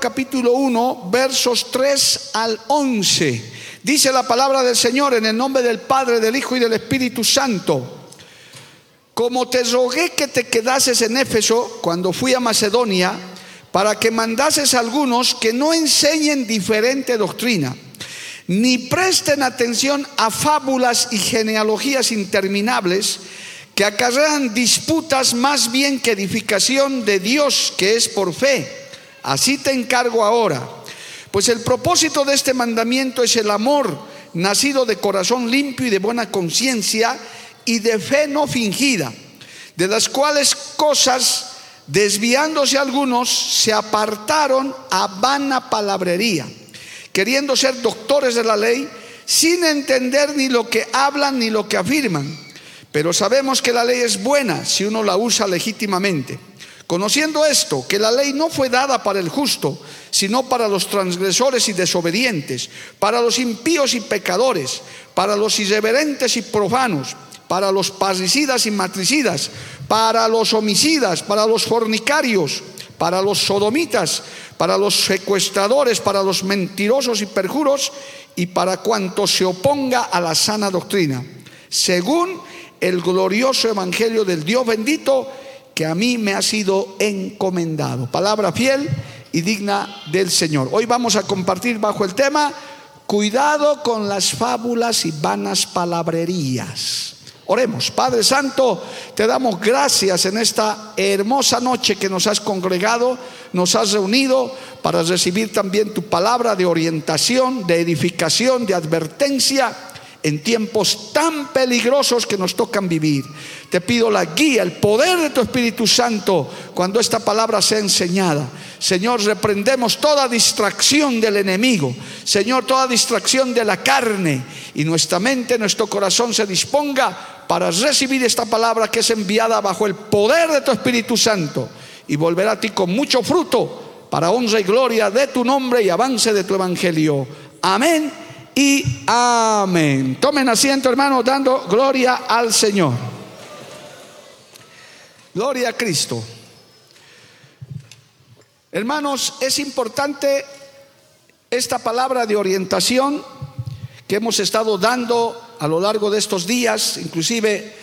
Capítulo 1 versos 3 al 11. Dice la palabra del Señor en el nombre del Padre, del Hijo y del Espíritu Santo. Como te rogué que te quedases en Éfeso cuando fui a Macedonia, para que mandases a algunos que no enseñen diferente doctrina, ni presten atención a fábulas y genealogías interminables que acarrean disputas más bien que edificación de Dios que es por fe. Así te encargo ahora. Pues el propósito de este mandamiento es el amor, nacido de corazón limpio y de buena conciencia y de fe no fingida, de las cuales cosas desviándose algunos, se apartaron a vana palabrería, queriendo ser doctores de la ley, sin entender ni lo que hablan ni lo que afirman. Pero sabemos que la ley es buena si uno la usa legítimamente. Conociendo esto, que la ley no fue dada para el justo, sino para los transgresores y desobedientes, para los impíos y pecadores, para los irreverentes y profanos para los parricidas y matricidas, para los homicidas, para los fornicarios, para los sodomitas, para los secuestradores, para los mentirosos y perjuros y para cuanto se oponga a la sana doctrina, según el glorioso evangelio del Dios bendito que a mí me ha sido encomendado. Palabra fiel y digna del Señor. Hoy vamos a compartir bajo el tema Cuidado con las fábulas y vanas palabrerías. Oremos, Padre Santo, te damos gracias en esta hermosa noche que nos has congregado, nos has reunido para recibir también tu palabra de orientación, de edificación, de advertencia en tiempos tan peligrosos que nos tocan vivir. Te pido la guía, el poder de tu Espíritu Santo cuando esta palabra sea enseñada. Señor, reprendemos toda distracción del enemigo. Señor, toda distracción de la carne. Y nuestra mente, nuestro corazón se disponga para recibir esta palabra que es enviada bajo el poder de tu Espíritu Santo. Y volver a ti con mucho fruto para honra y gloria de tu nombre y avance de tu evangelio. Amén y amén. Tomen asiento, hermanos, dando gloria al Señor. Gloria a Cristo. Hermanos, es importante esta palabra de orientación que hemos estado dando a lo largo de estos días, inclusive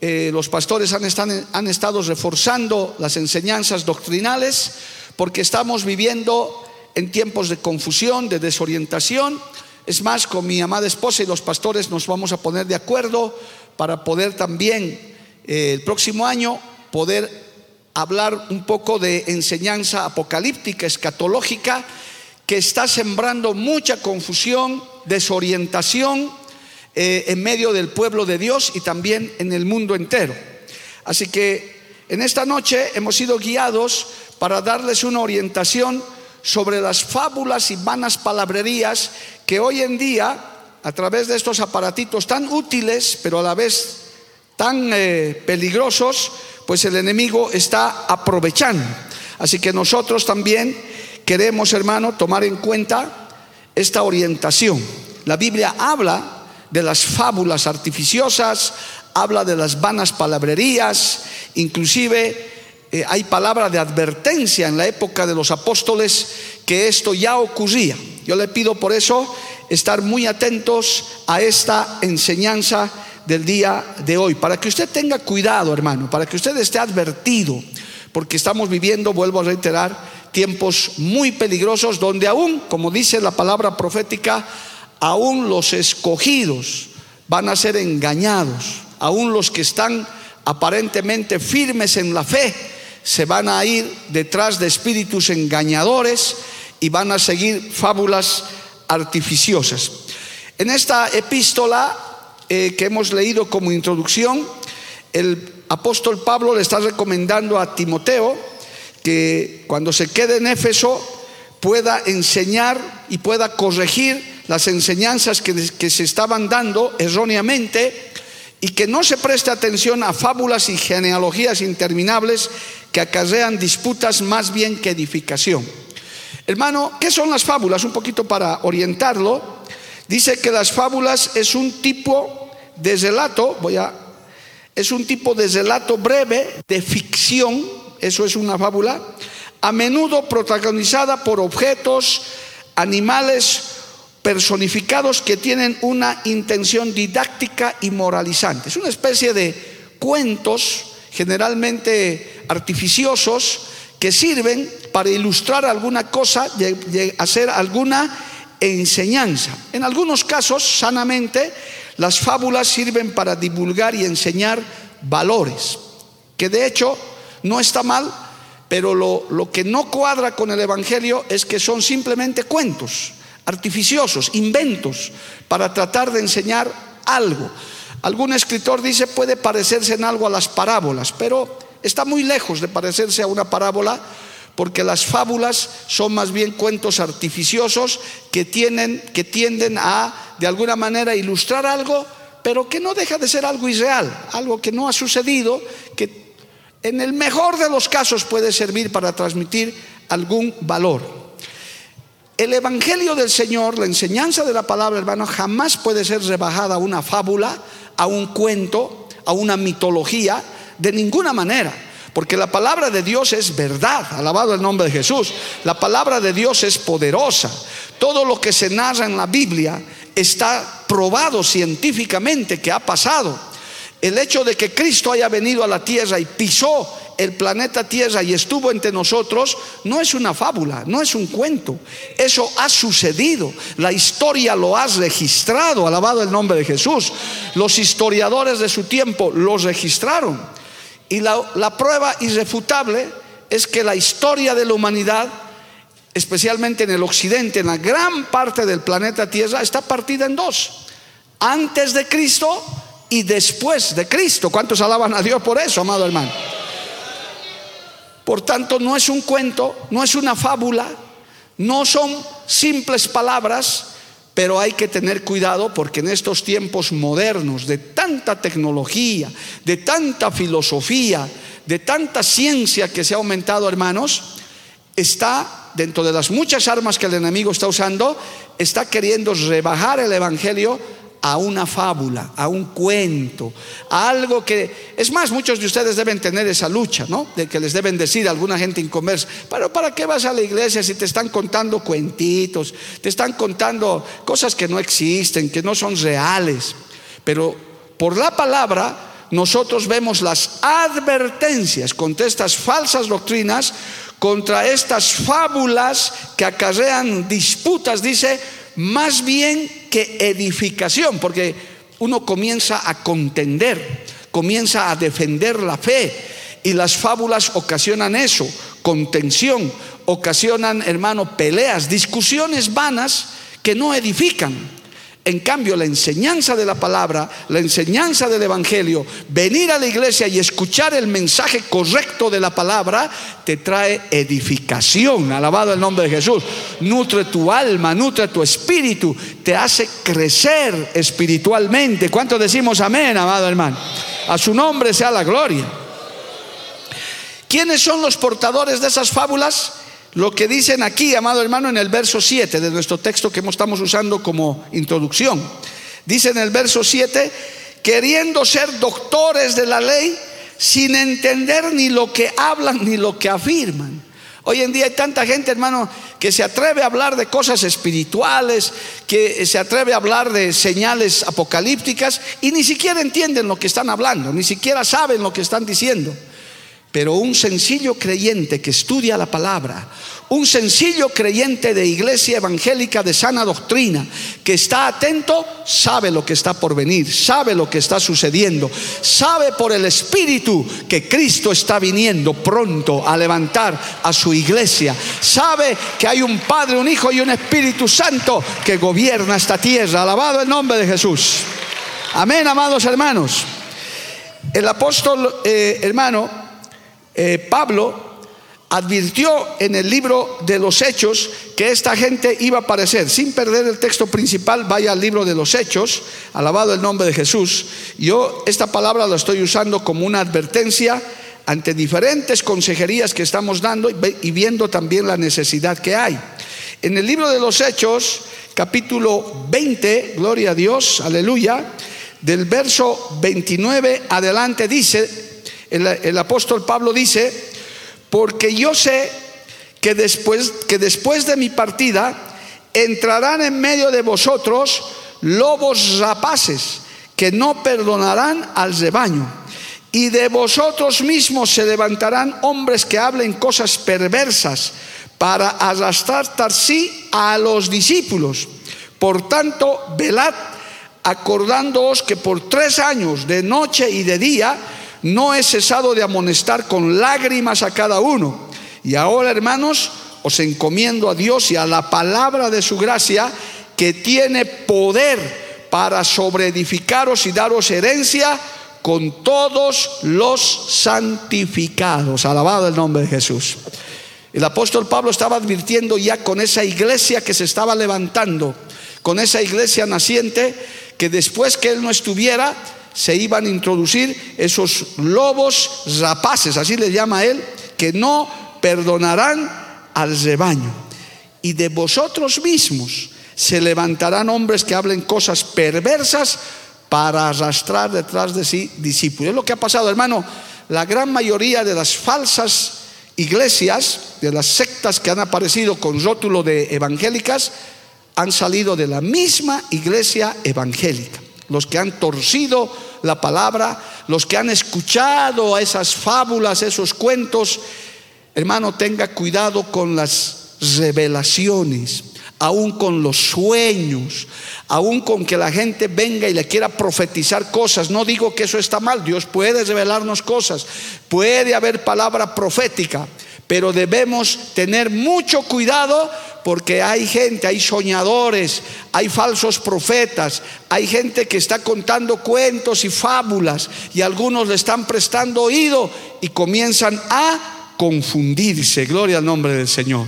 eh, los pastores han, han estado reforzando las enseñanzas doctrinales porque estamos viviendo en tiempos de confusión, de desorientación. Es más, con mi amada esposa y los pastores nos vamos a poner de acuerdo para poder también eh, el próximo año poder hablar un poco de enseñanza apocalíptica, escatológica, que está sembrando mucha confusión, desorientación eh, en medio del pueblo de Dios y también en el mundo entero. Así que en esta noche hemos sido guiados para darles una orientación sobre las fábulas y vanas palabrerías que hoy en día, a través de estos aparatitos tan útiles, pero a la vez tan eh, peligrosos, pues el enemigo está aprovechando. Así que nosotros también queremos, hermano, tomar en cuenta esta orientación. La Biblia habla de las fábulas artificiosas, habla de las vanas palabrerías, inclusive eh, hay palabra de advertencia en la época de los apóstoles que esto ya ocurría. Yo le pido por eso estar muy atentos a esta enseñanza del día de hoy, para que usted tenga cuidado, hermano, para que usted esté advertido, porque estamos viviendo, vuelvo a reiterar, tiempos muy peligrosos donde aún, como dice la palabra profética, aún los escogidos van a ser engañados, aún los que están aparentemente firmes en la fe, se van a ir detrás de espíritus engañadores y van a seguir fábulas artificiosas. En esta epístola eh, que hemos leído como introducción, el apóstol Pablo le está recomendando a Timoteo que cuando se quede en Éfeso pueda enseñar y pueda corregir las enseñanzas que, que se estaban dando erróneamente y que no se preste atención a fábulas y genealogías interminables que acarrean disputas más bien que edificación. Hermano, ¿qué son las fábulas? Un poquito para orientarlo. Dice que las fábulas es un tipo de relato, voy a es un tipo de relato breve de ficción, eso es una fábula, a menudo protagonizada por objetos, animales personificados que tienen una intención didáctica y moralizante. Es una especie de cuentos generalmente artificiosos que sirven para ilustrar alguna cosa, hacer alguna enseñanza. En algunos casos, sanamente, las fábulas sirven para divulgar y enseñar valores, que de hecho no está mal, pero lo, lo que no cuadra con el Evangelio es que son simplemente cuentos artificiosos, inventos, para tratar de enseñar algo. Algún escritor dice puede parecerse en algo a las parábolas, pero está muy lejos de parecerse a una parábola porque las fábulas son más bien cuentos artificiosos que, tienen, que tienden a, de alguna manera, ilustrar algo, pero que no deja de ser algo irreal, algo que no ha sucedido, que en el mejor de los casos puede servir para transmitir algún valor. El Evangelio del Señor, la enseñanza de la palabra, hermano, jamás puede ser rebajada a una fábula, a un cuento, a una mitología, de ninguna manera. Porque la palabra de Dios es verdad, alabado el nombre de Jesús. La palabra de Dios es poderosa. Todo lo que se narra en la Biblia está probado científicamente que ha pasado. El hecho de que Cristo haya venido a la tierra y pisó el planeta Tierra y estuvo entre nosotros, no es una fábula, no es un cuento. Eso ha sucedido. La historia lo ha registrado, alabado el nombre de Jesús. Los historiadores de su tiempo los registraron. Y la, prueba irrefutable es que la historia de la humanidad, especialmente en el occidente, en la gran parte del planeta Tierra, está partida en dos. Antes de Cristo y después de Cristo. ¿Cuántos alaban a Dios por eso, amado hermano? Por tanto, no es un cuento, no es una fábula, no son simples palabras, pero hay que tener cuidado porque en estos tiempos modernos de tanta tecnología, de tanta filosofía, de tanta ciencia que se ha aumentado, hermanos, está dentro de las muchas armas que el enemigo está usando, está queriendo rebajar el Evangelio a una fábula, a un cuento, a algo que, es más, muchos de ustedes deben tener esa lucha, ¿no? De que les deben decir a alguna gente inconversa, pero ¿para qué vas a la iglesia si te están contando cuentitos, te están contando cosas que no existen, que no son reales? Pero por la palabra nosotros vemos las advertencias contra estas falsas doctrinas, contra estas fábulas que acarrean disputas, dice, más bien que edificación, porque uno comienza a contender, comienza a defender la fe y las fábulas ocasionan eso, contención, ocasionan, hermano, peleas, discusiones vanas que no edifican. En cambio, la enseñanza de la palabra, la enseñanza del Evangelio, venir a la iglesia y escuchar el mensaje correcto de la palabra, te trae edificación. Alabado el nombre de Jesús. Nutre tu alma, nutre tu espíritu, te hace crecer espiritualmente. ¿Cuánto decimos amén, amado hermano? A su nombre sea la gloria. ¿Quiénes son los portadores de esas fábulas? Lo que dicen aquí, amado hermano, en el verso 7 de nuestro texto que estamos usando como introducción. Dice en el verso 7, queriendo ser doctores de la ley sin entender ni lo que hablan ni lo que afirman. Hoy en día hay tanta gente, hermano, que se atreve a hablar de cosas espirituales, que se atreve a hablar de señales apocalípticas y ni siquiera entienden lo que están hablando, ni siquiera saben lo que están diciendo. Pero un sencillo creyente que estudia la palabra, un sencillo creyente de iglesia evangélica de sana doctrina, que está atento, sabe lo que está por venir, sabe lo que está sucediendo, sabe por el Espíritu que Cristo está viniendo pronto a levantar a su iglesia, sabe que hay un Padre, un Hijo y un Espíritu Santo que gobierna esta tierra. Alabado el nombre de Jesús. Amén, amados hermanos. El apóstol eh, hermano eh, Pablo advirtió en el libro de los Hechos que esta gente iba a aparecer. Sin perder el texto principal, vaya al libro de los Hechos, alabado el nombre de Jesús. Yo esta palabra la estoy usando como una advertencia ante diferentes consejerías que estamos dando y viendo también la necesidad que hay. En el libro de los Hechos, capítulo 20, gloria a Dios, aleluya, del verso 29 adelante dice, el, apóstol Pablo dice, porque yo sé que después, que después de mi partida entrarán en medio de vosotros lobos rapaces que no perdonarán al rebaño. Y de vosotros mismos se levantarán hombres que hablen cosas perversas para arrastrar sí a los discípulos. Por tanto, velad acordándoos que por tres años, de noche y de día, no he cesado de amonestar con lágrimas a cada uno. Y ahora, hermanos, os encomiendo a Dios y a la palabra de su gracia que tiene poder para sobreedificaros y daros herencia con todos los santificados. Alabado el nombre de Jesús. El apóstol Pablo estaba advirtiendo ya con esa iglesia que se estaba levantando, con esa iglesia naciente, que después que él no estuviera, se iban a introducir esos lobos rapaces, así le llama él, que no perdonarán al rebaño. Y de vosotros mismos se levantarán hombres que hablen cosas perversas para arrastrar detrás de sí discípulos. Es lo que ha pasado, hermano. La gran mayoría de las falsas iglesias, de las sectas que han aparecido con rótulo de evangélicas, han salido de la misma iglesia evangélica los que han torcido la palabra, los que han escuchado esas fábulas, esos cuentos, hermano, tenga cuidado con las revelaciones, aún con los sueños, aún con que la gente venga y le quiera profetizar cosas. No digo que eso está mal, Dios puede revelarnos cosas, puede haber palabra profética, pero debemos tener mucho cuidado porque hay gente, hay soñadores, hay falsos profetas, hay gente que está contando cuentos y fábulas y algunos le están prestando oído y comienzan a confundirse. Gloria al nombre del Señor.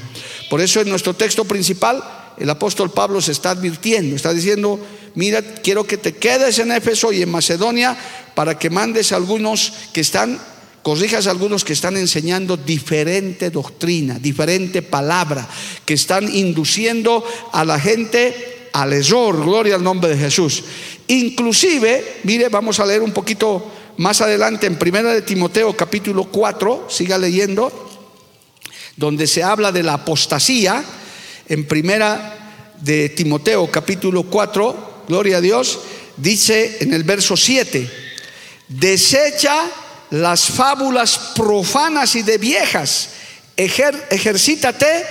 Por eso en nuestro texto principal el apóstol Pablo se está advirtiendo, está diciendo, mira, quiero que te quedes en Éfeso y en Macedonia para que mandes a algunos que están corrijas a algunos que están enseñando diferente doctrina, diferente palabra, que están induciendo a la gente al error, gloria al nombre de Jesús. Inclusive, mire, vamos a leer un poquito más adelante en Primera de Timoteo capítulo 4, siga leyendo, donde se habla de la apostasía, en Primera de Timoteo capítulo 4, gloria a Dios, dice en el verso 7, desecha las fábulas profanas y de viejas. ejercítate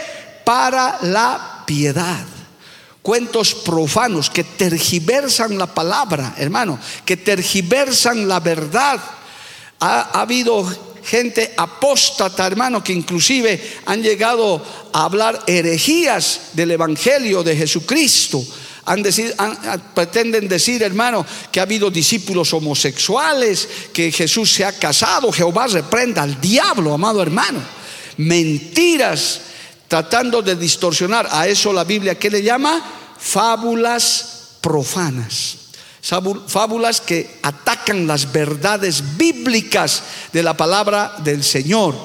para la piedad. Cuentos profanos que tergiversan la palabra, hermano, que tergiversan la verdad. Ha, ha habido gente apóstata, hermano, que inclusive han llegado a hablar herejías del Evangelio de Jesucristo pretenden decir, hermano, que ha habido discípulos homosexuales, que Jesús se ha casado, Jehová reprenda al diablo, amado hermano. Mentiras tratando de distorsionar. A eso la Biblia, ¿qué le llama? Fábulas profanas. Fábulas que atacan las verdades bíblicas de la palabra del Señor.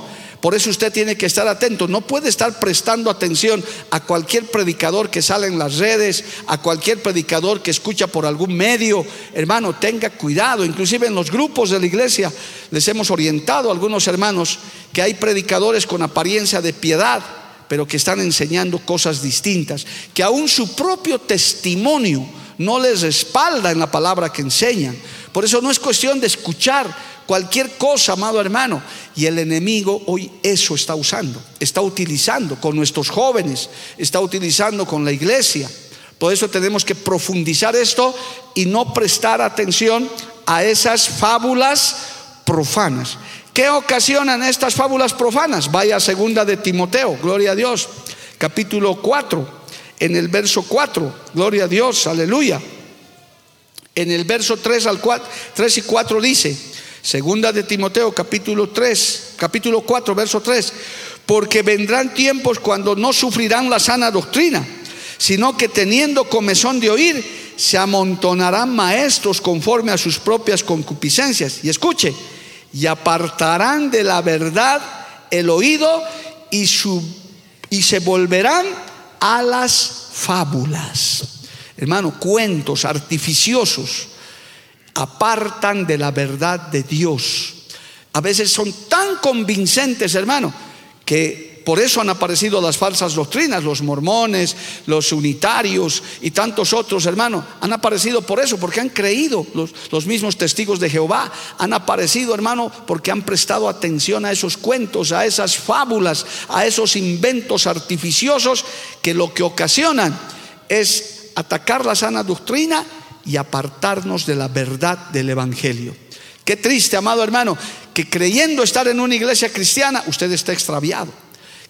Por eso usted tiene que estar atento. No puede estar prestando atención a cualquier predicador que sale en las redes, a cualquier predicador que escucha por algún medio. Hermano, tenga cuidado. Inclusive en los grupos de la iglesia les hemos orientado a algunos hermanos que hay predicadores con apariencia de piedad, pero que están enseñando cosas distintas. Que aún su propio testimonio no les respalda en la palabra que enseñan. Por eso no es cuestión de escuchar cualquier cosa, amado hermano. Y el enemigo hoy eso está usando, está utilizando con nuestros jóvenes, está utilizando con la iglesia. Por eso tenemos que profundizar esto y no prestar atención a esas fábulas profanas. ¿Qué ocasionan estas fábulas profanas? Vaya segunda de Timoteo, gloria a Dios, capítulo 4, en el verso 4, gloria a Dios, aleluya. En el verso 3 al 4, 3 y 4 dice, segunda de Timoteo capítulo 3, capítulo 4, verso 3, porque vendrán tiempos cuando no sufrirán la sana doctrina, sino que teniendo comezón de oír, se amontonarán maestros conforme a sus propias concupiscencias. Y escuche, y apartarán de la verdad el oído y, y se volverán a las fábulas. Hermano, cuentos artificiosos apartan de la verdad de Dios. A veces son tan convincentes, hermano, que por eso han aparecido las falsas doctrinas, los mormones, los unitarios y tantos otros, hermano. Han aparecido por eso, porque han creído los, los, mismos testigos de Jehová. Han aparecido, hermano, porque han prestado atención a esos cuentos, a esas fábulas, a esos inventos artificiosos que lo que ocasionan es atacar la sana doctrina y apartarnos de la verdad del Evangelio. Qué triste, amado hermano, que creyendo estar en una iglesia cristiana, usted está extraviado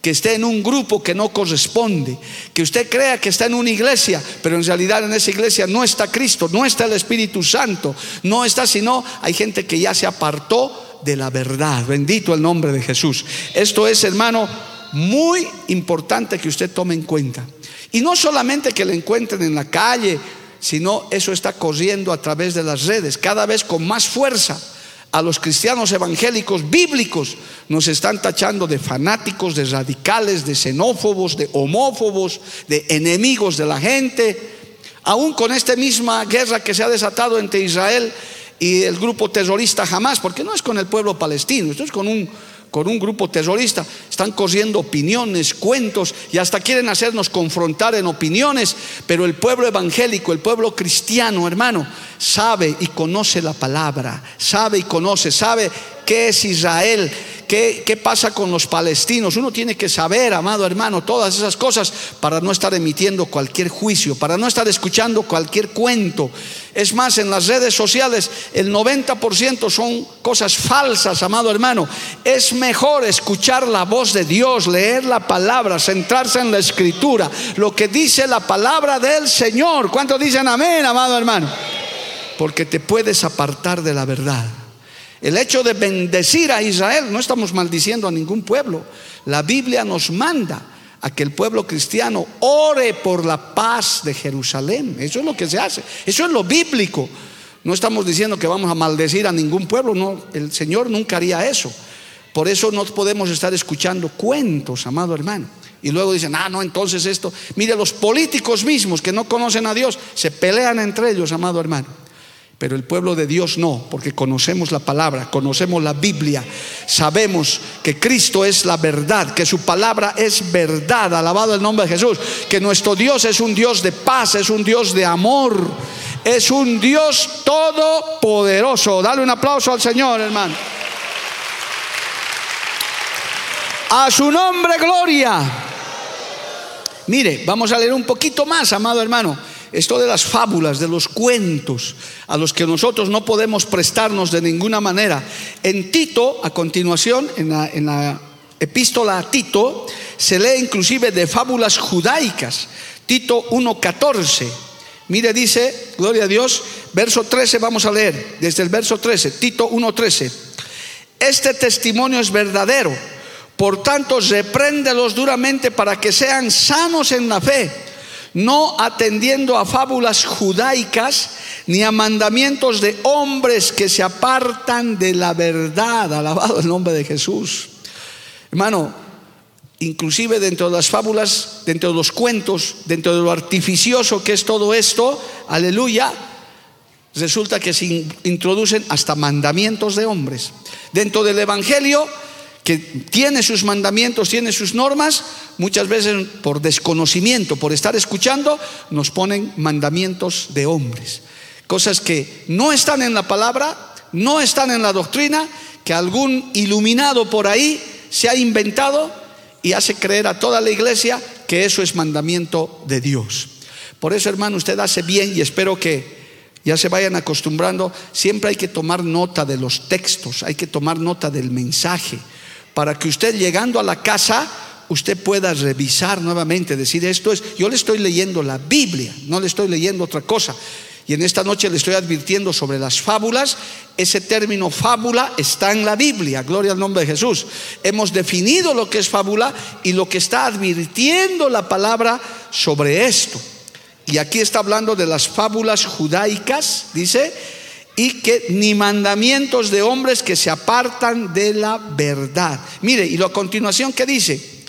que esté en un grupo que no corresponde, que usted crea que está en una iglesia, pero en realidad en esa iglesia no está Cristo, no está el Espíritu Santo, no está, sino hay gente que ya se apartó de la verdad. Bendito el nombre de Jesús. Esto es, hermano, muy importante que usted tome en cuenta. Y no solamente que lo encuentren en la calle, sino eso está corriendo a través de las redes, cada vez con más fuerza a los cristianos evangélicos bíblicos nos están tachando de fanáticos, de radicales, de xenófobos, de homófobos, de enemigos de la gente. Aún con esta misma guerra que se ha desatado entre Israel y el grupo terrorista jamás, porque no es con el pueblo palestino, esto es con un con un grupo terrorista, están corriendo opiniones, cuentos y hasta quieren hacernos confrontar en opiniones, pero el pueblo evangélico, el pueblo cristiano, hermano, sabe y conoce la palabra, sabe y conoce, sabe qué es Israel, ¿Qué, pasa con los palestinos? Uno tiene que saber, amado hermano, todas esas cosas para no estar emitiendo cualquier juicio, para no estar escuchando cualquier cuento. Es más, en las redes sociales el 90% son cosas falsas, amado hermano. Es mejor escuchar la voz de Dios, leer la palabra, centrarse en la escritura, lo que dice la palabra del Señor. ¿Cuántos dicen amén, amado hermano? Porque te puedes apartar de la verdad. El hecho de bendecir a Israel, no estamos maldiciendo a ningún pueblo. La Biblia nos manda a que el pueblo cristiano ore por la paz de Jerusalén. Eso es lo que se hace. Eso es lo bíblico. No estamos diciendo que vamos a maldecir a ningún pueblo. No, el Señor nunca haría eso. Por eso no podemos estar escuchando cuentos, amado hermano. Y luego dicen, ah, no, entonces esto. Mire, los políticos mismos que no conocen a Dios se pelean entre ellos, amado hermano. Pero el pueblo de Dios no, porque conocemos la palabra, conocemos la Biblia, sabemos que Cristo es la verdad, que su palabra es verdad, alabado el nombre de Jesús, que nuestro Dios es un Dios de paz, es un Dios de amor, es un Dios todopoderoso. Dale un aplauso al Señor, hermano. A su nombre, gloria. Mire, vamos a leer un poquito más, amado hermano esto de las fábulas, de los cuentos, a los que nosotros no podemos prestarnos de ninguna manera. En Tito, a continuación, en la, epístola a Tito, se lee inclusive de fábulas judaicas. Tito 1.14. Mire, dice, gloria a Dios, verso 13 vamos a leer, desde el verso 13, Tito 1.13. Este testimonio es verdadero, por tanto, repréndelos duramente para que sean sanos en la fe no atendiendo a fábulas judaicas ni a mandamientos de hombres que se apartan de la verdad. Alabado el nombre de Jesús. Hermano, inclusive dentro de las fábulas, dentro de los cuentos, dentro de lo artificioso que es todo esto, aleluya, resulta que se introducen hasta mandamientos de hombres. Dentro del Evangelio que tiene sus mandamientos, tiene sus normas, muchas veces por desconocimiento, por estar escuchando, nos ponen mandamientos de hombres. Cosas que no están en la palabra, no están en la doctrina que algún iluminado por ahí se ha inventado y hace creer a toda la iglesia que eso es mandamiento de Dios. Por eso, hermano, usted hace bien y espero que ya se vayan acostumbrando. Siempre hay que tomar nota de los textos, hay que tomar nota del mensaje, para que usted llegando a la casa, usted pueda revisar nuevamente, decir esto es, yo le estoy leyendo la Biblia, no le estoy leyendo otra cosa. Y en esta noche le estoy advirtiendo sobre las fábulas. Ese término fábula está en la Biblia, gloria al nombre de Jesús. Hemos definido lo que es fábula y lo que está advirtiendo la palabra sobre esto. Y aquí está hablando de las fábulas judaicas, dice, y que ni mandamientos de hombres que se apartan de la verdad. Mire, y a continuación, ¿qué dice?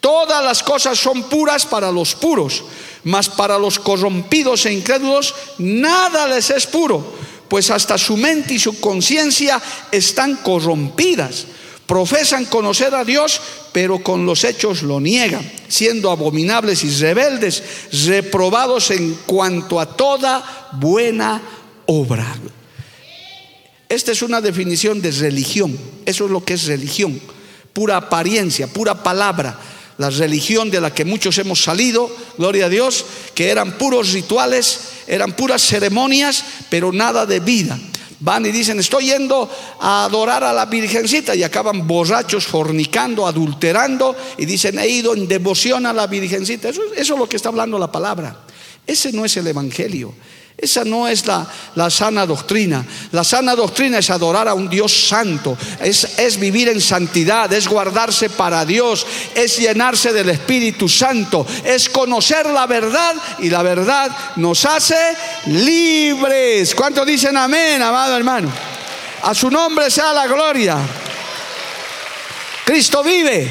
Todas las cosas son puras para los puros mas para los corrompidos e incrédulos nada les es puro, pues hasta su mente y su conciencia están corrompidas. Profesan conocer a Dios, pero con los hechos lo niegan, siendo abominables y rebeldes, reprobados en cuanto a toda buena obra. Esta es una definición de religión, eso es lo que es religión, pura apariencia, pura palabra la religión de la que muchos hemos salido, gloria a Dios, que eran puros rituales, eran puras ceremonias, pero nada de vida. Van y dicen, estoy yendo a adorar a la Virgencita y acaban borrachos, fornicando, adulterando y dicen, he ido en devoción a la Virgencita. Eso, eso es lo que está hablando la palabra. Ese no es el Evangelio. Esa no es la, sana doctrina. La sana doctrina es adorar a un Dios santo, es, es vivir en santidad, es guardarse para Dios, es llenarse del Espíritu Santo, es conocer la verdad y la verdad nos hace libres. ¿Cuántos dicen amén, amado hermano? A su nombre sea la gloria. Cristo vive.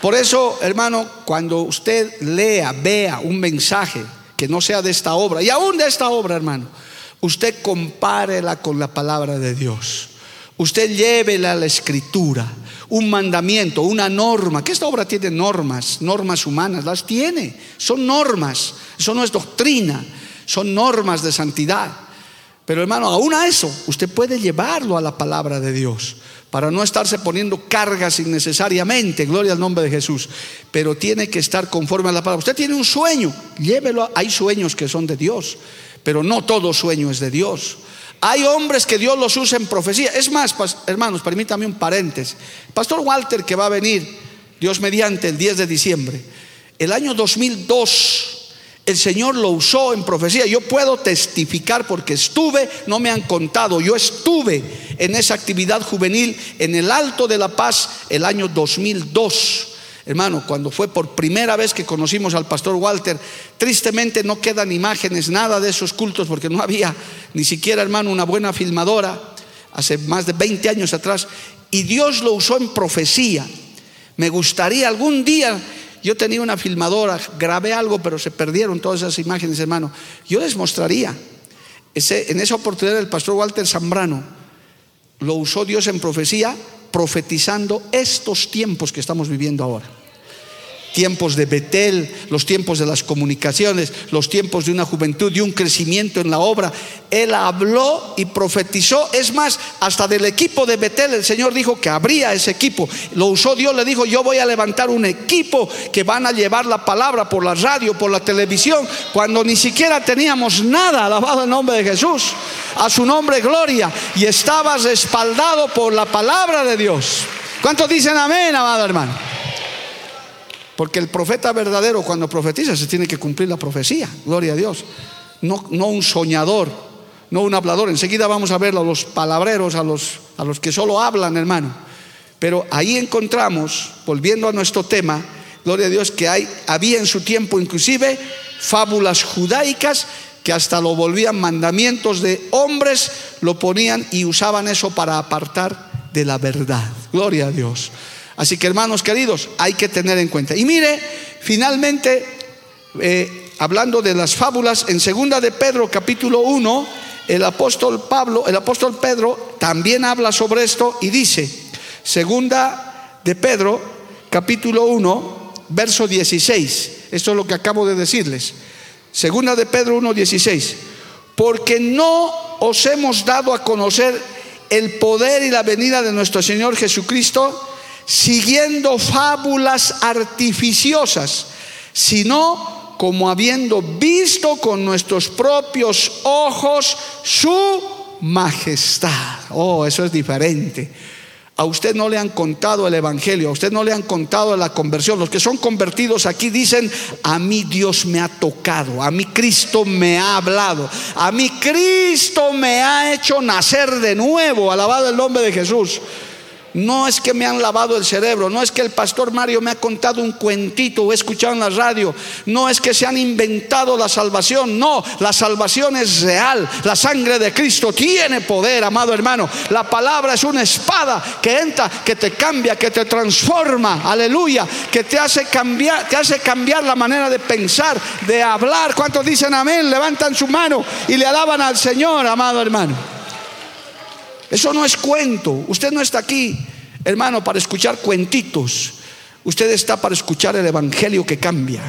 Por eso, hermano, cuando usted lea, vea un mensaje, que no sea de esta obra, y aún de esta obra, hermano, usted compárela con la palabra de Dios. Usted llévela a la escritura, un mandamiento, una norma, que esta obra tiene normas, normas humanas, las tiene, son normas, eso no es doctrina, son normas de santidad. Pero hermano, aún a eso, usted puede llevarlo a la palabra de Dios para no estarse poniendo cargas innecesariamente, gloria al nombre de Jesús, pero tiene que estar conforme a la palabra. Usted tiene un sueño, llévelo, hay sueños que son de Dios, pero no todo sueño es de Dios. Hay hombres que Dios los usa en profecía. Es más, hermanos, permítame un paréntesis. Pastor Walter que va a venir, Dios mediante, el 10 de diciembre, el año 2002 el Señor lo usó en profecía. Yo puedo testificar porque estuve, no me han contado, yo estuve en esa actividad juvenil en el Alto de la Paz el año 2002. Hermano, cuando fue por primera vez que conocimos al pastor Walter, tristemente no quedan imágenes, nada de esos cultos, porque no había ni siquiera, hermano, una buena filmadora, hace más de 20 años atrás, y Dios lo usó en profecía. Me gustaría algún día yo tenía una filmadora, grabé algo, pero se perdieron todas esas imágenes, hermano. Yo les mostraría. en esa oportunidad el pastor Walter Zambrano lo usó Dios en profecía, profetizando estos tiempos que estamos viviendo ahora tiempos de Betel, los tiempos de las comunicaciones, los tiempos de una juventud y un crecimiento en la obra. Él habló y profetizó. Es más, hasta del equipo de Betel el Señor dijo que habría ese equipo. Lo usó Dios, le dijo, yo voy a levantar un equipo que van a llevar la palabra por la radio, por la televisión, cuando ni siquiera teníamos nada, alabado el nombre de Jesús. A su nombre gloria. Y estaba respaldado por la palabra de Dios. ¿Cuántos dicen amén, amado hermano? Porque el profeta verdadero cuando profetiza se tiene que cumplir la profecía, gloria a Dios. No, no un soñador, no un hablador. Enseguida vamos a ver a los palabreros, a los, a los que solo hablan, hermano. Pero ahí encontramos, volviendo a nuestro tema, gloria a Dios, que hay, había en su tiempo inclusive fábulas judaicas que hasta lo volvían mandamientos de hombres, lo ponían y usaban eso para apartar de la verdad. Gloria a Dios. Así que hermanos queridos, hay que tener en cuenta. Y mire, finalmente, eh, hablando de las fábulas, en segunda de Pedro capítulo 1, el apóstol Pablo, el apóstol Pedro también habla sobre esto y dice, segunda de Pedro capítulo 1, verso 16. Esto es lo que acabo de decirles. Segunda de Pedro 1, 16. Porque no os hemos dado a conocer el poder y la venida de nuestro Señor Jesucristo siguiendo fábulas artificiosas, sino como habiendo visto con nuestros propios ojos su majestad. Oh, eso es diferente. A usted no le han contado el Evangelio, a usted no le han contado la conversión. Los que son convertidos aquí dicen, a mí Dios me ha tocado, a mí Cristo me ha hablado, a mí Cristo me ha hecho nacer de nuevo. Alabado el nombre de Jesús. No es que me han lavado el cerebro, no es que el pastor Mario me ha contado un cuentito o he escuchado en la radio, no es que se han inventado la salvación, no, la salvación es real, la sangre de Cristo tiene poder, amado hermano. La palabra es una espada que entra, que te cambia, que te transforma, aleluya, que te hace cambiar, te hace cambiar la manera de pensar, de hablar. ¿Cuántos dicen amén? Levantan su mano y le alaban al Señor, amado hermano. Eso no es cuento. Usted no está aquí, hermano, para escuchar cuentitos. Usted está para escuchar el Evangelio que cambia,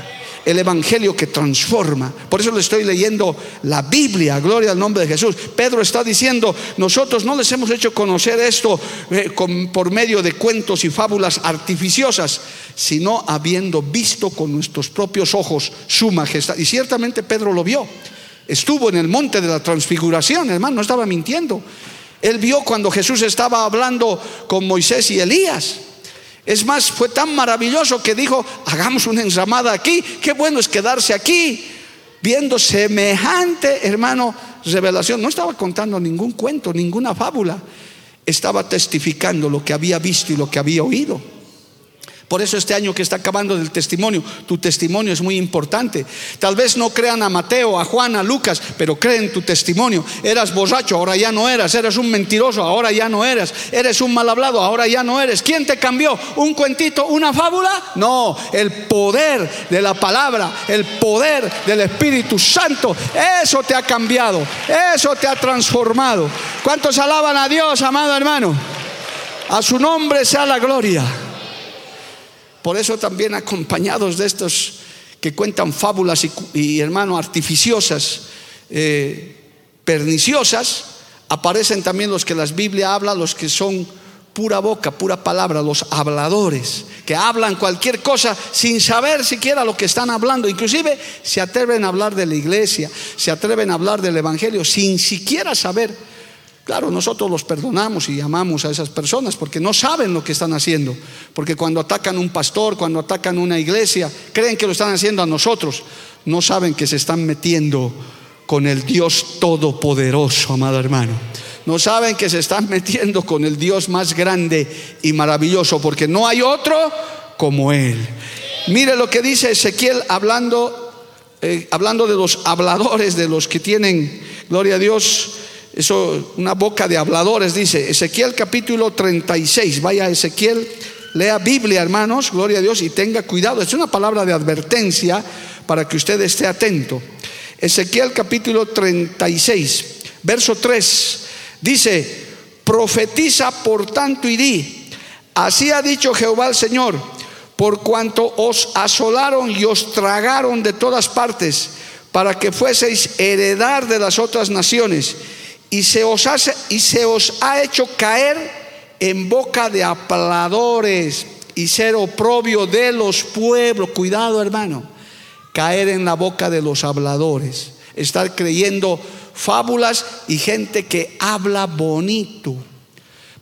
el Evangelio que transforma. Por eso le estoy leyendo la Biblia, gloria al nombre de Jesús. Pedro está diciendo, nosotros no les hemos hecho conocer esto eh, por medio de cuentos y fábulas artificiosas, sino habiendo visto con nuestros propios ojos su majestad. Y ciertamente Pedro lo vio. Estuvo en el monte de la transfiguración, hermano, no estaba mintiendo. Él vio cuando Jesús estaba hablando con Moisés y Elías. Es más, fue tan maravilloso que dijo, hagamos una ensamada aquí, qué bueno es quedarse aquí, viendo semejante, hermano, revelación. No estaba contando ningún cuento, ninguna fábula, estaba testificando lo que había visto y lo que había oído. Por eso este año que está acabando del testimonio, tu testimonio es muy importante. Tal vez no crean a Mateo, a Juan, a Lucas, pero creen tu testimonio. Eras borracho, ahora ya no eras. Eres un mentiroso, ahora ya no eras. Eres un mal hablado, ahora ya no eres. ¿Quién te cambió? ¿Un cuentito, una fábula? No, el poder de la palabra, el poder del Espíritu Santo. Eso te ha cambiado, eso te ha transformado. ¿Cuántos alaban a Dios, amado hermano? A su nombre sea la gloria. Por eso también acompañados de estos que cuentan fábulas y, hermano, artificiosas, eh, perniciosas, aparecen también los que las Biblia habla, los que son pura boca, pura palabra, los habladores, que hablan cualquier cosa sin saber siquiera lo que están hablando. Inclusive se atreven a hablar de la iglesia, se atreven a hablar del Evangelio sin siquiera saber Claro, nosotros los perdonamos y amamos a esas personas porque no saben lo que están haciendo. Porque cuando atacan un pastor, cuando atacan una iglesia, creen que lo están haciendo a nosotros. No saben que se están metiendo con el Dios todopoderoso, amado hermano. No saben que se están metiendo con el Dios más grande y maravilloso porque no hay otro como Él. Mire lo que dice Ezequiel hablando, eh, hablando de los habladores, de los que tienen, gloria a Dios, eso, una boca de habladores, dice Ezequiel capítulo 36. Vaya Ezequiel, lea Biblia, hermanos, gloria a Dios, y tenga cuidado. Es una palabra de advertencia para que usted esté atento. Ezequiel capítulo 36, verso 3, dice, profetiza por tanto y di, así ha dicho Jehová el Señor, por cuanto os asolaron y os tragaron de todas partes, para que fueseis heredar de las otras naciones y se os, hace, y se os ha hecho caer en boca de apaladores y ser oprobio de los pueblos. Cuidado, hermano, caer en la boca de los habladores, estar creyendo fábulas y gente que habla bonito.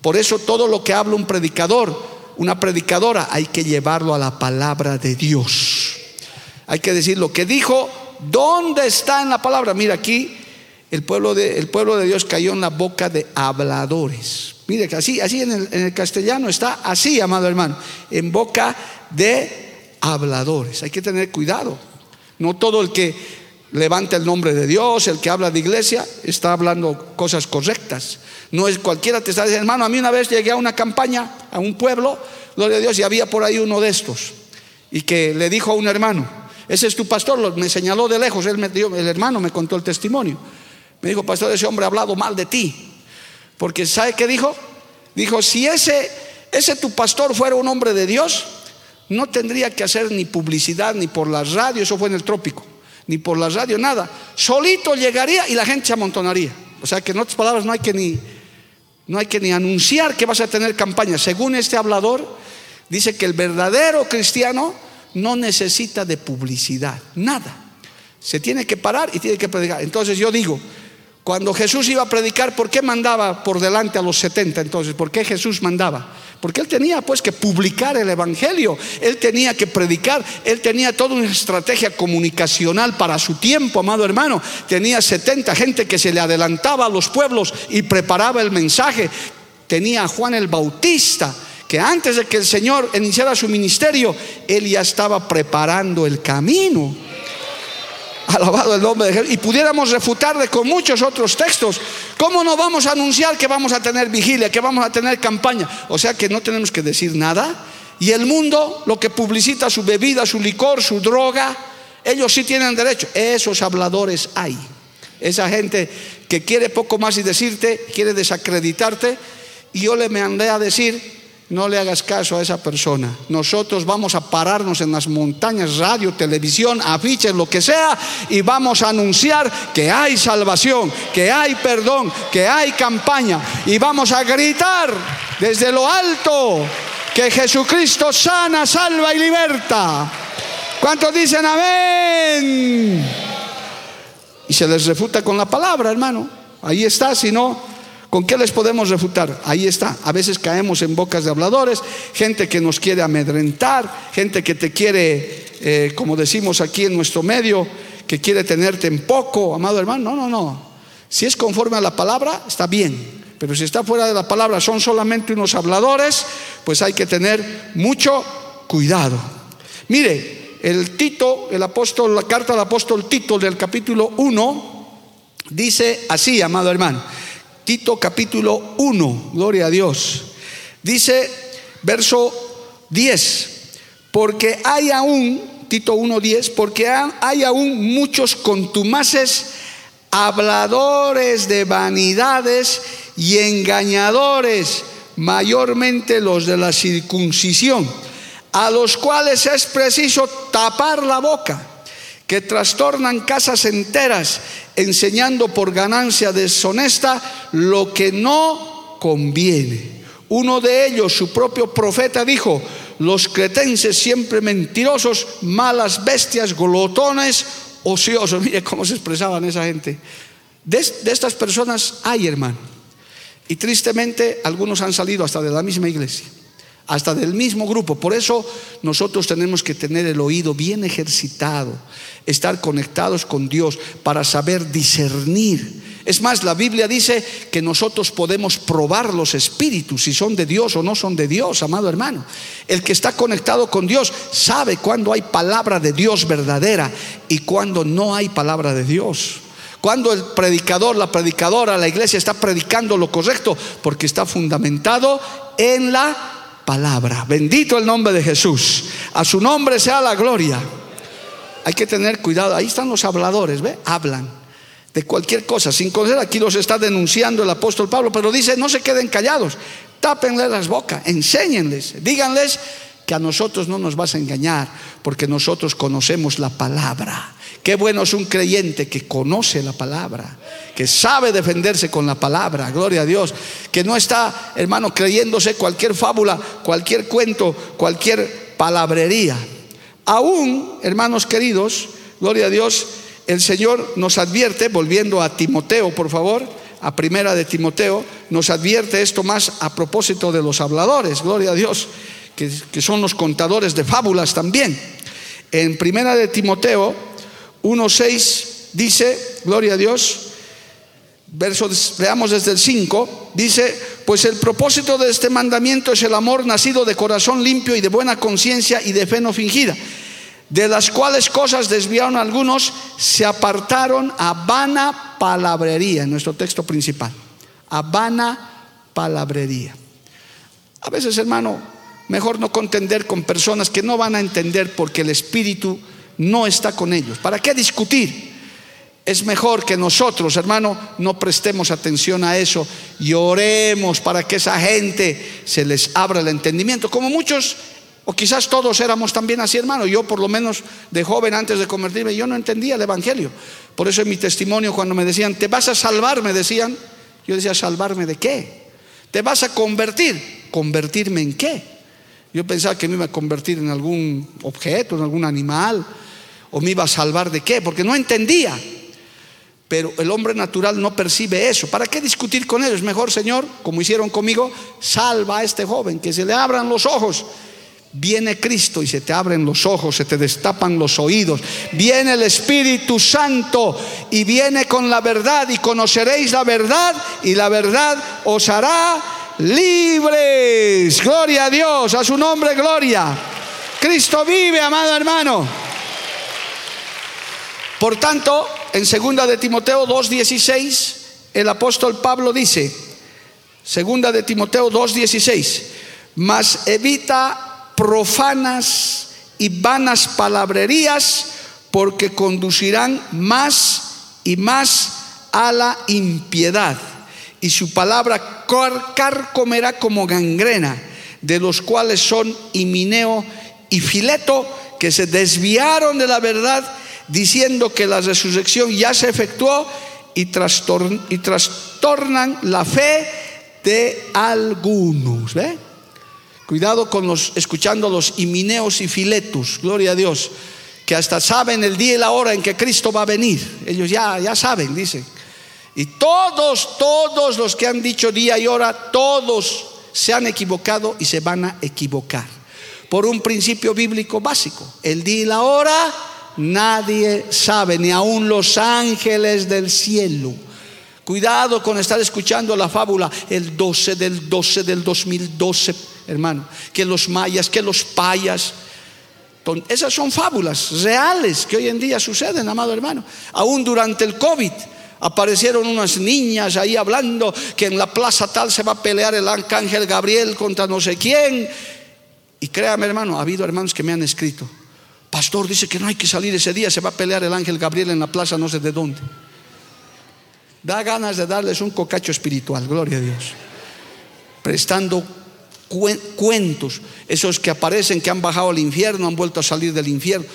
Por eso todo lo que habla un predicador, una predicadora, hay que llevarlo a la palabra de Dios. Hay que decir lo que dijo, ¿dónde está en la palabra? Mira aquí el pueblo de, el pueblo de Dios cayó en la boca de habladores. Mire así, así en el, en el castellano está así, amado hermano, en boca de habladores. Hay que tener cuidado. No todo el que levanta el nombre de Dios, el que habla de iglesia, está hablando cosas correctas. No es cualquiera te está diciendo, hermano, a mí una vez llegué a una campaña, a un pueblo, gloria a Dios, y había por ahí uno de estos. Y que le dijo a un hermano, ese es tu pastor, me señaló de lejos, él me el hermano me contó el testimonio. Me dijo, pastor, ese hombre ha hablado mal de ti. Porque ¿sabe qué dijo? Dijo, si ese, ese tu pastor fuera un hombre de Dios, no tendría que hacer ni publicidad, ni por la radio, eso fue en el trópico, ni por la radio, nada. Solito llegaría y la gente se amontonaría. O sea que en otras palabras no hay que ni, no hay que ni anunciar que vas a tener campaña. Según este hablador, dice que el verdadero cristiano no necesita de publicidad, nada. Se tiene que parar y tiene que predicar. Entonces yo digo, cuando Jesús iba a predicar, ¿por qué mandaba por delante a los 70 entonces? ¿Por qué Jesús mandaba? Porque él tenía pues que publicar el Evangelio, él tenía que predicar, él tenía toda una estrategia comunicacional para su tiempo, amado hermano. Tenía 70 gente que se le adelantaba a los pueblos y preparaba el mensaje. Tenía a Juan el Bautista, que antes de que el Señor iniciara su ministerio, él ya estaba preparando el camino. Alabado el nombre de Jesús. Y pudiéramos refutarle con muchos otros textos. ¿Cómo no vamos a anunciar que vamos a tener vigilia, que vamos a tener campaña? O sea que no tenemos que decir nada. Y el mundo, lo que publicita su bebida, su licor, su droga, ellos sí tienen derecho. Esos habladores hay. Esa gente que quiere poco más y decirte, quiere desacreditarte. Y yo le me andé a decir, no le hagas caso a esa persona. Nosotros vamos a pararnos en las montañas, radio, televisión, afiches, lo que sea, y vamos a anunciar que hay salvación, que hay perdón, que hay campaña. Y vamos a gritar desde lo alto que Jesucristo sana, salva y liberta. ¿Cuántos dicen amén? Y se les refuta con la palabra, hermano. Ahí está, si no, ¿Con qué les podemos refutar? Ahí está. A veces caemos en bocas de habladores, gente que nos quiere amedrentar, gente que te quiere, eh, como decimos aquí en nuestro medio, que quiere tenerte en poco, amado hermano. No, no, no. Si es conforme a la palabra, está bien. Pero si está fuera de la palabra, son solamente unos habladores, pues hay que tener mucho cuidado. Mire, el Tito, el apóstol, la carta del apóstol Tito del capítulo 1, dice así, amado hermano. Tito capítulo 1, gloria a Dios. Dice verso 10, porque hay aún, Tito 1, 10, porque hay aún muchos contumaces, habladores de vanidades y engañadores, mayormente los de la circuncisión, a los cuales es preciso tapar la boca que trastornan casas enteras, enseñando por ganancia deshonesta lo que no conviene. Uno de ellos, su propio profeta, dijo, los cretenses siempre mentirosos, malas bestias, glotones, ociosos. Mire cómo se expresaban esa gente. De, de estas personas hay, hermano. Y tristemente algunos han salido hasta de la misma iglesia hasta del mismo grupo. Por eso nosotros tenemos que tener el oído bien ejercitado, estar conectados con Dios para saber discernir. Es más, la Biblia dice que nosotros podemos probar los espíritus, si son de Dios o no son de Dios, amado hermano. El que está conectado con Dios sabe cuando hay palabra de Dios verdadera y cuando no hay palabra de Dios. Cuando el predicador, la predicadora, la iglesia está predicando lo correcto, porque está fundamentado en la palabra. Bendito el nombre de Jesús. A su nombre sea la gloria. Hay que tener cuidado. Ahí están los habladores, ¿ve? Hablan de cualquier cosa. Sin conocer, aquí los está denunciando el apóstol Pablo, pero dice, no se queden callados. Tápenle las bocas, enséñenles, díganles que a nosotros no nos vas a engañar, porque nosotros conocemos la palabra. Qué bueno es un creyente que conoce la palabra, que sabe defenderse con la palabra, gloria a Dios, que no está, hermano, creyéndose cualquier fábula, cualquier cuento, cualquier palabrería. Aún, hermanos queridos, gloria a Dios, el Señor nos advierte, volviendo a Timoteo, por favor, a primera de Timoteo, nos advierte esto más a propósito de los habladores, gloria a Dios, que, que son los contadores de fábulas también. En primera de Timoteo, 1.6 dice, gloria a Dios, verso, veamos desde el 5, dice, pues el propósito de este mandamiento es el amor nacido de corazón limpio y de buena conciencia y de fe no fingida, de las cuales cosas desviaron algunos, se apartaron a vana palabrería, en nuestro texto principal, a vana palabrería. A veces, hermano, mejor no contender con personas que no van a entender porque el Espíritu no está con ellos. ¿Para qué discutir? Es mejor que nosotros, hermano, no prestemos atención a eso y oremos para que esa gente se les abra el entendimiento, como muchos O quizás todos éramos también así, hermano. Yo por lo menos de joven antes de convertirme, yo no entendía el Evangelio. Por eso en mi testimonio cuando me decían, te vas a salvar, me decían, yo decía, ¿salvarme de qué? ¿Te vas a convertir? ¿Convertirme en qué? Yo pensaba que me iba a convertir en algún objeto, en algún animal, o me iba a salvar de qué, porque no entendía. Pero el hombre natural no percibe eso. ¿Para qué discutir con ellos? Mejor, Señor, como hicieron conmigo, salva a este joven, que se le abran los ojos. Viene Cristo y se te abren los ojos, se te destapan los oídos. Viene el Espíritu Santo y viene con la verdad y conoceréis la verdad y la verdad os hará libres. Gloria a Dios, a su nombre, gloria. Cristo vive, amado hermano. Por tanto, en 2 de Timoteo 2:16, el apóstol Pablo dice, 2 de Timoteo 2:16, mas evita profanas y vanas palabrerías porque conducirán más y más a la impiedad. Y su palabra carcomerá como gangrena, de los cuales son Himineo y Fileto, que se desviaron de la verdad, diciendo que la resurrección ya se efectuó y, trastornan la fe de algunos. Cuidado con los, escuchando los Himineos y Filetos, gloria a Dios, que hasta saben el día y la hora en que Cristo va a venir. Ellos ya, ya saben, dicen. Y todos, todos los que han dicho día y hora, todos se han equivocado y se van a equivocar. Por un principio bíblico básico. El día y la hora nadie sabe, ni aun los ángeles del cielo. Cuidado con estar escuchando la fábula el 12 del 12 del 2012, hermano. Que los mayas, que los payas. Esas son fábulas reales que hoy en día suceden, amado hermano. Aún durante el COVID Aparecieron unas niñas ahí hablando que en la plaza tal se va a pelear el arcángel Gabriel contra no sé quién. Y créame hermano, ha habido hermanos que me han escrito. Pastor dice que no hay que salir ese día, se va a pelear el ángel Gabriel en la plaza no sé de dónde. Da ganas de darles un cocacho espiritual, gloria a Dios. Prestando cuentos, esos que aparecen que han bajado al infierno, han vuelto a salir del infierno.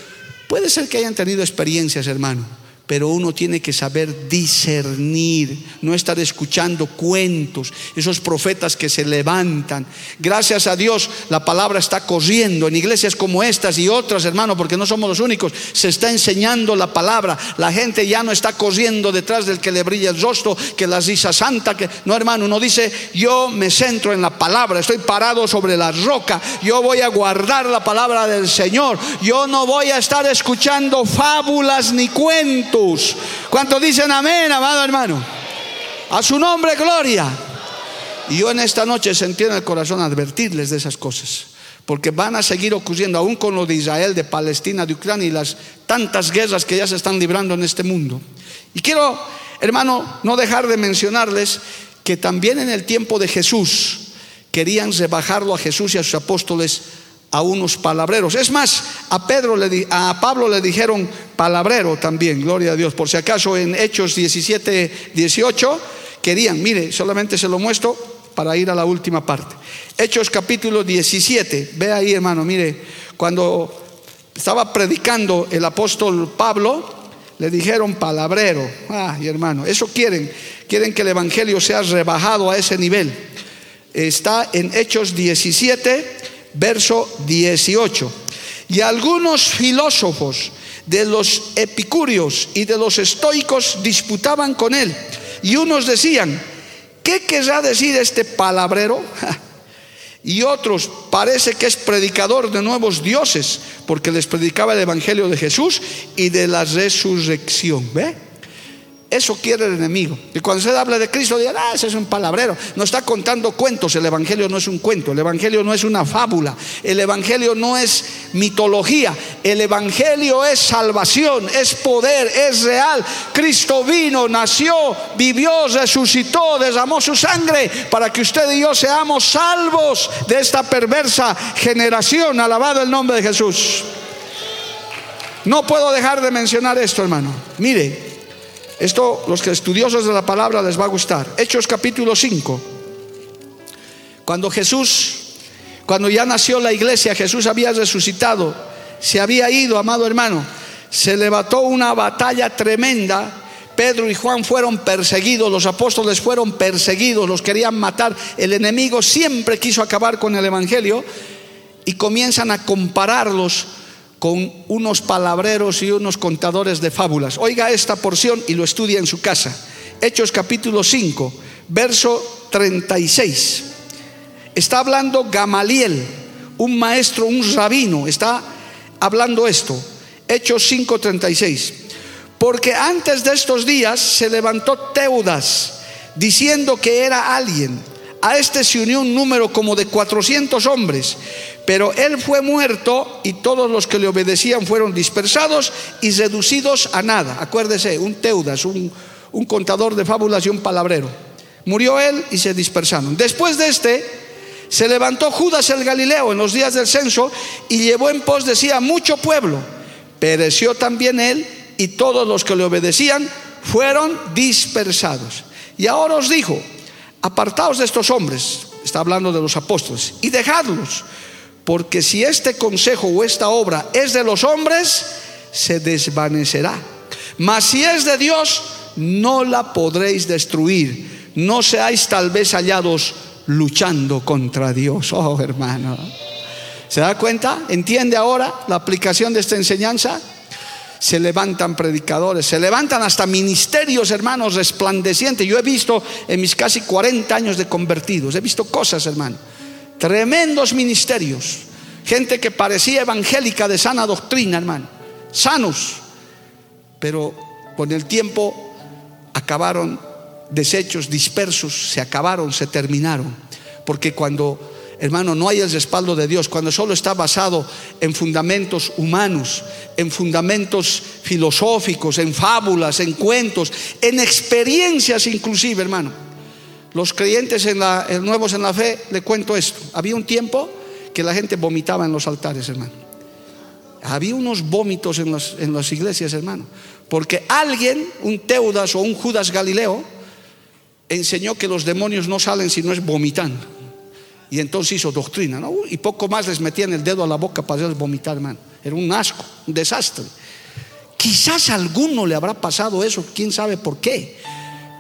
Puede ser que hayan tenido experiencias, hermano pero uno tiene que saber discernir, no estar escuchando cuentos, esos profetas que se levantan. Gracias a Dios la palabra está corriendo en iglesias como estas y otras, hermano, porque no somos los únicos. Se está enseñando la palabra. La gente ya no está corriendo detrás del que le brilla el rostro, que la risa santa, que no, hermano, uno dice, "Yo me centro en la palabra, estoy parado sobre la roca, yo voy a guardar la palabra del Señor. Yo no voy a estar escuchando fábulas ni cuentos ¿Cuántos dicen amén, amado hermano? A su nombre, gloria. Y yo en esta noche sentí en el corazón advertirles de esas cosas. Porque van a seguir ocurriendo, aún con lo de Israel, de Palestina, de Ucrania y las tantas guerras que ya se están librando en este mundo. Y quiero, hermano, no dejar de mencionarles que también en el tiempo de Jesús querían rebajarlo a Jesús y a sus apóstoles a unos palabreros. Es más, a Pedro le a Pablo le dijeron palabrero también, gloria a Dios. Por si acaso en Hechos 17, 18 querían, mire, solamente se lo muestro para ir a la última parte. Hechos capítulo 17, ve ahí hermano, mire, cuando estaba predicando el apóstol Pablo, le dijeron palabrero. Ay, hermano, eso quieren, quieren que el evangelio sea rebajado a ese nivel. Está en Hechos 17 verso 18. Y algunos filósofos de los epicúreos y de los estoicos disputaban con él. Y unos decían, ¿qué querrá decir este palabrero? Y otros parece que es predicador de nuevos dioses, porque les predicaba el Evangelio de Jesús y de la resurrección. ¿Ve? Eso quiere el enemigo. Y cuando se habla de Cristo, dirán, ah, ese es un palabrero. No está contando cuentos. El Evangelio no es un cuento. El Evangelio no es una fábula. El Evangelio no es mitología. El Evangelio es salvación, es poder, es real. Cristo vino, nació, vivió, resucitó, derramó su sangre para que usted y yo seamos salvos de esta perversa generación. Alabado el nombre de Jesús. No puedo dejar de mencionar esto, hermano. Mire, esto, los que estudiosos de la palabra les va a gustar. Hechos capítulo 5. Cuando Jesús Cuando ya nació la iglesia, Jesús había resucitado, se había ido, amado hermano, se levantó una batalla tremenda. Pedro y Juan fueron perseguidos, los apóstoles fueron perseguidos, los querían matar. El enemigo siempre quiso acabar con el Evangelio y comienzan a compararlos con unos palabreros y unos contadores de fábulas. Oiga esta porción y lo estudia en su casa. Hechos capítulo 5, verso 36. Está hablando Gamaliel, un maestro, un rabino, está hablando esto. Hechos 5:36. Porque antes de estos días se levantó Teudas diciendo que era alguien. A este se unió un número como de 400 hombres, pero él fue muerto y todos los que le obedecían fueron dispersados y reducidos a nada. Acuérdese, un Teudas, un, un contador de fábulas y un palabrero. Murió él y se dispersaron. Después de este, se levantó Judas el Galileo en los días del censo y llevó en pos de sí a mucho pueblo. Pereció también él y todos los que le obedecían fueron dispersados. Y ahora os dijo, apartaos de estos hombres, está hablando de los apóstoles, y dejadlos, porque si este consejo o esta obra es de los hombres, se desvanecerá. Mas si es de Dios, no la podréis destruir. No seáis tal vez hallados luchando contra Dios. Oh, hermano. ¿Se da cuenta? ¿Entiende ahora la aplicación de esta enseñanza? Se levantan predicadores, se levantan hasta ministerios, hermanos, resplandecientes. Yo he visto en mis casi 40 años de convertidos, he visto cosas, hermano. Tremendos ministerios. Gente que parecía evangélica de sana doctrina, hermano. Sanos. Pero con el tiempo acabaron desechos dispersos se acabaron, se terminaron. Porque cuando, hermano, no hay el respaldo de Dios, cuando solo está basado en fundamentos humanos, en fundamentos filosóficos, en fábulas, en cuentos, en experiencias inclusive, hermano. Los creyentes en la, nuevos en la fe, le cuento esto. Había un tiempo que la gente vomitaba en los altares, hermano. Había unos vómitos en, en las iglesias, hermano. Porque alguien, un Teudas o un Judas Galileo, enseñó que los demonios no salen si no es vomitando. Y entonces hizo doctrina, ¿no? Y poco más les metían el dedo a la boca para hacerles vomitar, hermano. Era un asco, un desastre. Quizás a alguno le habrá pasado eso, quién sabe por qué.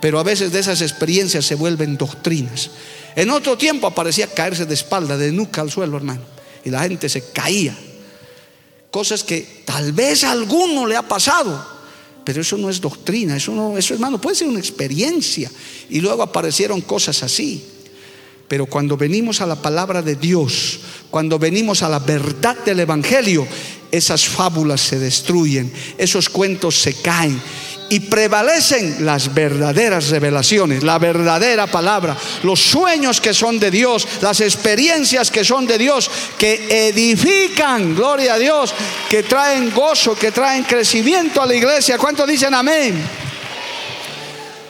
Pero a veces de esas experiencias se vuelven doctrinas. En otro tiempo aparecía caerse de espalda, de nuca al suelo, hermano. Y la gente se caía. Cosas que tal vez a alguno le ha pasado. Pero eso no es doctrina, eso no, eso hermano, puede ser una experiencia. Y luego aparecieron cosas así. Pero cuando venimos a la palabra de Dios, cuando venimos a la verdad del Evangelio, esas fábulas se destruyen, esos cuentos se caen y prevalecen las verdaderas revelaciones, la verdadera palabra, los sueños que son de Dios, las experiencias que son de Dios, que edifican, gloria a Dios, que traen gozo, que traen crecimiento a la iglesia. ¿Cuántos dicen amén?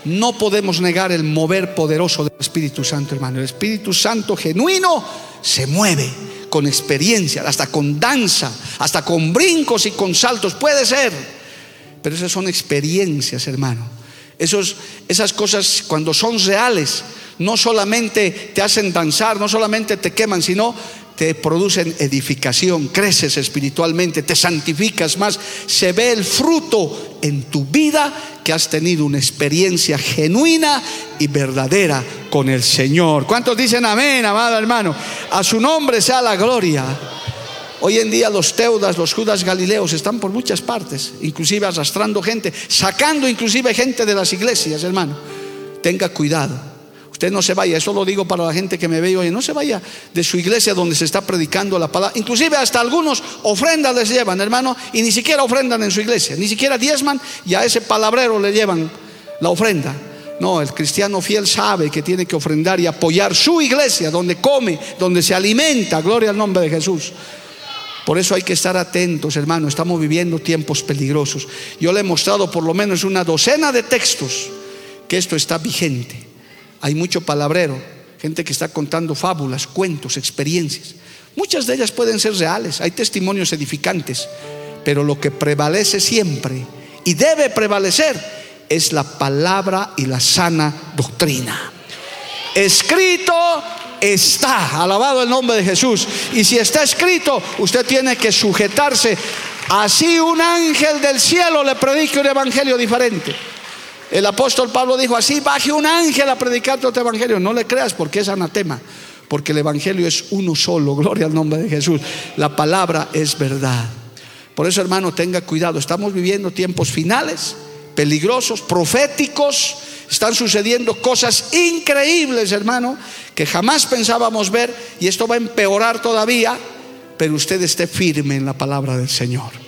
No podemos negar el mover poderoso del Espíritu Santo, hermano. El Espíritu Santo genuino se mueve con experiencia, hasta con danza, hasta con brincos y con saltos. Puede ser. Pero esas son experiencias, hermano. Esos, esas cosas cuando son reales, no solamente te hacen danzar, no solamente te queman, sino te producen edificación, creces espiritualmente, te santificas más, se ve el fruto en tu vida que has tenido una experiencia genuina y verdadera con el Señor. ¿Cuántos dicen amén, amado hermano? A su nombre sea la gloria. Hoy en día los teudas, los judas galileos están por muchas partes, inclusive arrastrando gente, sacando inclusive gente de las iglesias, hermano. Tenga cuidado. Usted no se vaya, eso lo digo para la gente que me ve hoy, no se vaya de su iglesia donde se está predicando la palabra. Inclusive hasta algunos ofrendas les llevan, hermano, y ni siquiera ofrendan en su iglesia, ni siquiera diezman y a ese palabrero le llevan la ofrenda. No, el cristiano fiel sabe que tiene que ofrendar y apoyar su iglesia, donde come, donde se alimenta. Gloria al nombre de Jesús. Por eso hay que estar atentos, hermano. Estamos viviendo tiempos peligrosos. Yo le he mostrado por lo menos una docena de textos que esto está vigente. Hay mucho palabrero, gente que está contando fábulas, cuentos, experiencias. Muchas de ellas pueden ser reales, hay testimonios edificantes, pero lo que prevalece siempre y debe prevalecer es la palabra y la sana doctrina. Escrito está. Alabado el nombre de Jesús. Y si está escrito, usted tiene que sujetarse. Así un ángel del cielo le predique un evangelio diferente. El apóstol Pablo dijo, así baje un ángel a predicar otro evangelio. No le creas porque es anatema, porque el evangelio es uno solo, gloria al nombre de Jesús. La palabra es verdad. Por eso, hermano, tenga cuidado. Estamos viviendo tiempos finales, peligrosos, proféticos. Están sucediendo cosas increíbles, hermano, que jamás pensábamos ver y esto va a empeorar todavía, pero usted esté firme en la palabra del Señor.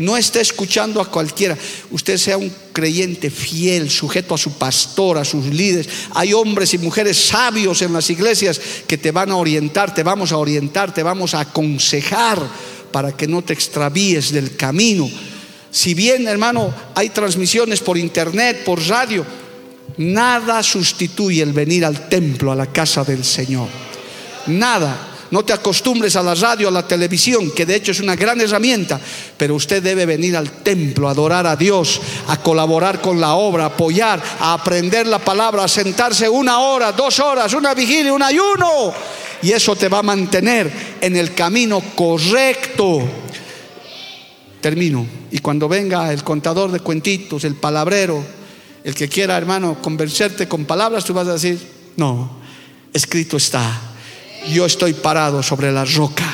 No esté escuchando a cualquiera. Usted sea un creyente fiel, sujeto a su pastor, a sus líderes. Hay hombres y mujeres sabios en las iglesias que te van a orientar, te vamos a orientar, te vamos a aconsejar para que no te extravíes del camino. Si bien, hermano, hay transmisiones por internet, por radio, nada sustituye el venir al templo, a la casa del Señor. Nada. No te acostumbres a la radio, a la televisión, que de hecho es una gran herramienta, pero usted debe venir al templo, a adorar a Dios, a colaborar con la obra, a apoyar, a aprender la palabra, a sentarse una hora, dos horas, una vigilia, un ayuno. Y eso te va a mantener en el camino correcto. Termino. Y cuando venga el contador de cuentitos, el palabrero, el que quiera, hermano, convencerte con palabras, tú vas a decir, no, escrito está yo estoy parado sobre la roca.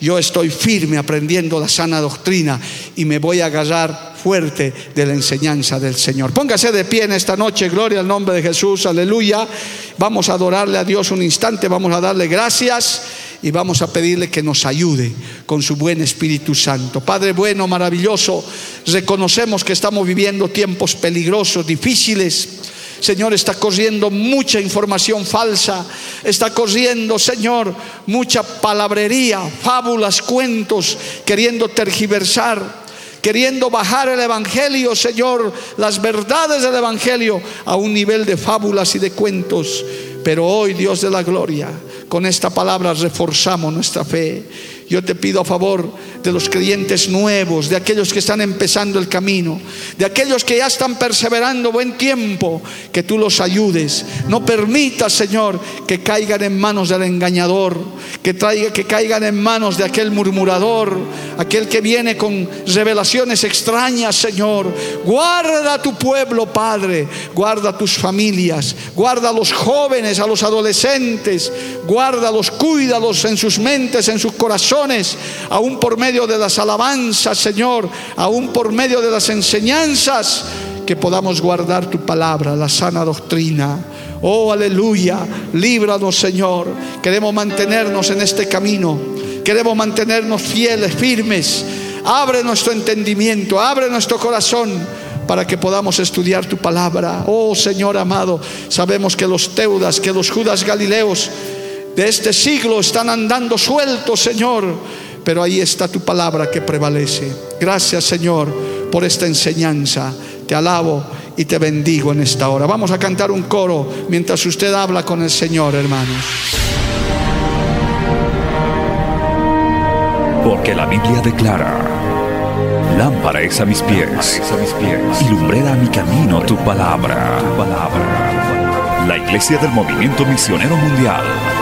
Yo estoy firme aprendiendo la sana doctrina y me voy a agarrar fuerte de la enseñanza del Señor. Póngase de pie en esta noche, gloria al nombre de Jesús, aleluya. Vamos a adorarle a Dios un instante, vamos a darle gracias y vamos a pedirle que nos ayude con su buen Espíritu Santo. Padre bueno, maravilloso, reconocemos que estamos viviendo tiempos peligrosos, difíciles Señor, está corriendo mucha información falsa, está corriendo, Señor, mucha palabrería, fábulas, cuentos, queriendo tergiversar queriendo bajar el Evangelio, Señor, las verdades del Evangelio a un nivel de fábulas y de cuentos. Pero hoy, Dios de la gloria, con esta palabra reforzamos nuestra fe. Yo te pido a favor de los creyentes nuevos, de aquellos que están empezando el camino, de aquellos que ya están perseverando buen tiempo, que tú los ayudes. No permitas, Señor, que caigan en manos del engañador, que, traiga, que caigan en manos de aquel murmurador, aquel que viene con revelaciones extrañas, Señor. Guarda a tu pueblo, Padre, guarda tus familias, guarda a los jóvenes, a los adolescentes, guárdalos, cuídalos en sus mentes, en sus corazones, aún por medio de las alabanzas, Señor, aún por medio de las enseñanzas, que podamos guardar tu palabra, la sana doctrina. Oh, aleluya, líbranos, Señor. Queremos mantenernos en este camino. Queremos mantenernos fieles, firmes. Abre nuestro entendimiento, abre nuestro corazón para que podamos estudiar tu palabra. Oh Señor amado, sabemos que los Teudas, que los Judas Galileos de este siglo están andando sueltos, Señor. Pero ahí está tu palabra que prevalece. Gracias, Señor, por esta enseñanza. Te alabo y te bendigo en esta hora. Vamos a cantar un coro mientras usted habla con el Señor, hermanos. Porque la Biblia declara, lámpara es a mis pies, a mis pies y lumbrera a mi camino tu palabra. tu palabra. La Iglesia del Movimiento Misionero Mundial